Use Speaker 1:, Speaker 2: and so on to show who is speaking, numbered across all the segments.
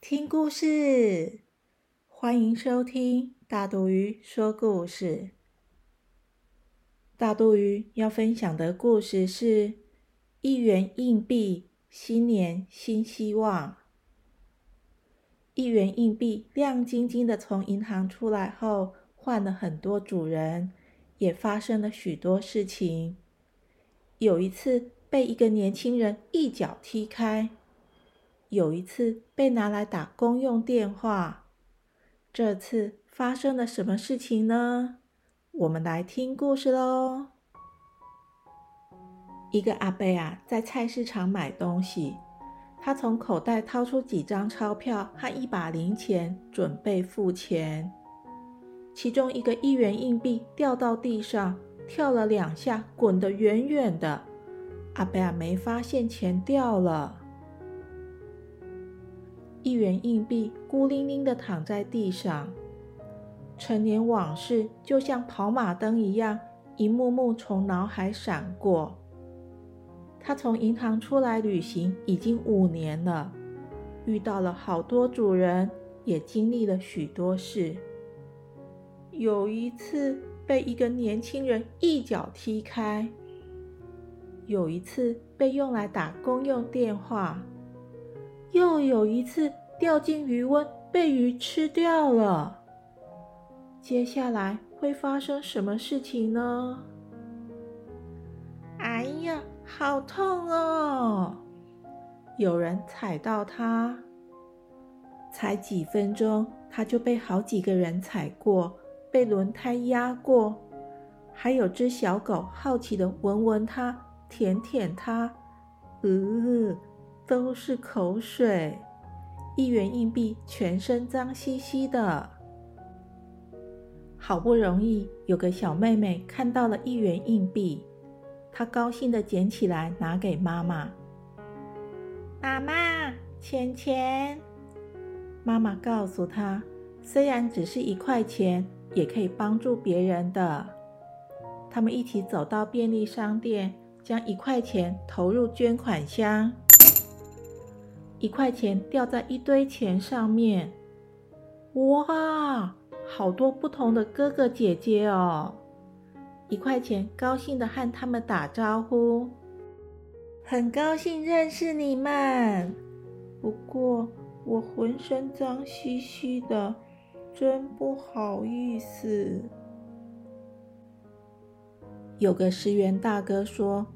Speaker 1: 听故事，欢迎收听大肚鱼说故事。大肚鱼要分享的故事是一元硬币，新年新希望。一元硬币亮晶晶的从银行出来后，换了很多主人，也发生了许多事情。有一次，被一个年轻人一脚踢开。有一次被拿来打公用电话，这次发生了什么事情呢？我们来听故事喽。一个阿贝啊，在菜市场买东西，他从口袋掏出几张钞票和一把零钱，准备付钱。其中一个一元硬币掉到地上，跳了两下，滚得远远的。阿贝啊，没发现钱掉了。一元硬币孤零零的躺在地上，陈年往事就像跑马灯一样，一幕幕从脑海闪过。他从银行出来旅行已经五年了，遇到了好多主人，也经历了许多事。有一次被一个年轻人一脚踢开，有一次被用来打公用电话。又有一次掉进鱼温，被鱼吃掉了。接下来会发生什么事情呢？哎呀，好痛哦！有人踩到它，才几分钟，它就被好几个人踩过，被轮胎压过，还有只小狗好奇的闻闻它，舔舔它，呃。都是口水，一元硬币全身脏兮兮的。好不容易有个小妹妹看到了一元硬币，她高兴的捡起来拿给妈妈。妈妈，钱钱。妈妈告诉她，虽然只是一块钱，也可以帮助别人的。他们一起走到便利商店，将一块钱投入捐款箱。一块钱掉在一堆钱上面，哇，好多不同的哥哥姐姐哦！一块钱高兴的和他们打招呼，很高兴认识你们。不过我浑身脏兮兮的，真不好意思。有个十元大哥说：“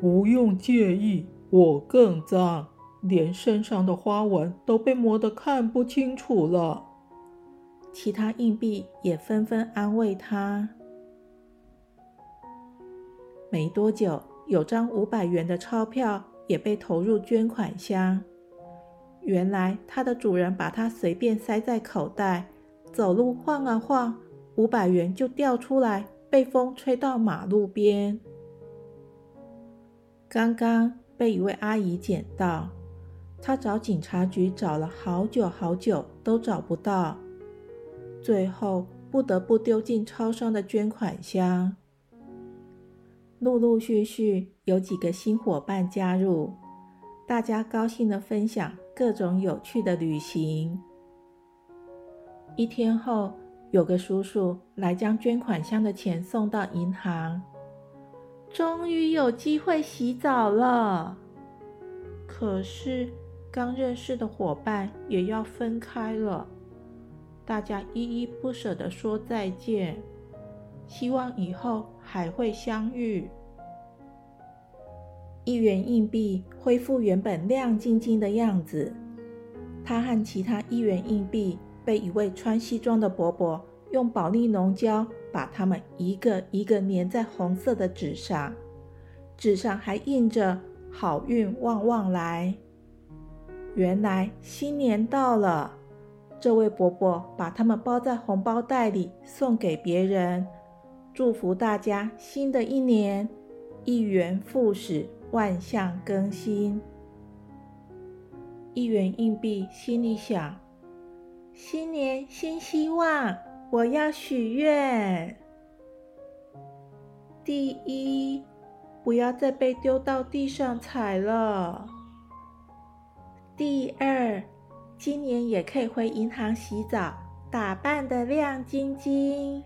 Speaker 2: 不用介意，我更脏。”连身上的花纹都被磨得看不清楚了。
Speaker 1: 其他硬币也纷纷安慰他。没多久，有张五百元的钞票也被投入捐款箱。原来，它的主人把它随便塞在口袋，走路晃啊晃，五百元就掉出来，被风吹到马路边。刚刚被一位阿姨捡到。他找警察局找了好久好久都找不到，最后不得不丢进超商的捐款箱。陆陆续续有几个新伙伴加入，大家高兴地分享各种有趣的旅行。一天后，有个叔叔来将捐款箱的钱送到银行，终于有机会洗澡了。可是。刚认识的伙伴也要分开了，大家依依不舍地说再见，希望以后还会相遇。一元硬币恢复原本亮晶晶的样子，它和其他一元硬币被一位穿西装的伯伯用保利龙胶把它们一个一个粘在红色的纸上，纸上还印着“好运旺旺来”。原来新年到了，这位伯伯把它们包在红包袋里送给别人，祝福大家新的一年一元复始，万象更新。一元硬币心里想：新年新希望，我要许愿。第一，不要再被丢到地上踩了。第二。今年也可以回银行洗澡，打扮得亮晶晶。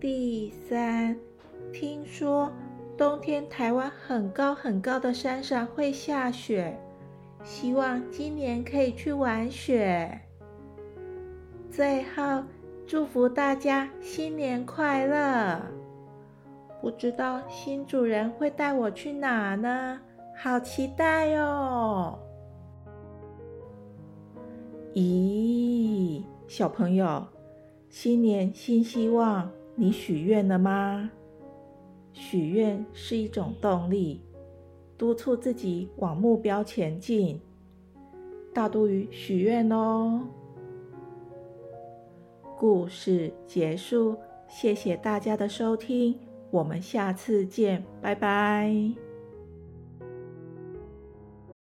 Speaker 1: 第三，听说冬天台湾很高很高的山上会下雪，希望今年可以去玩雪。最后，祝福大家新年快乐！不知道新主人会带我去哪呢？好期待哦！咦，小朋友，新年新希望，你许愿了吗？许愿是一种动力，督促自己往目标前进。大都鱼许愿哦。故事结束，谢谢大家的收听，我们下次见，拜拜。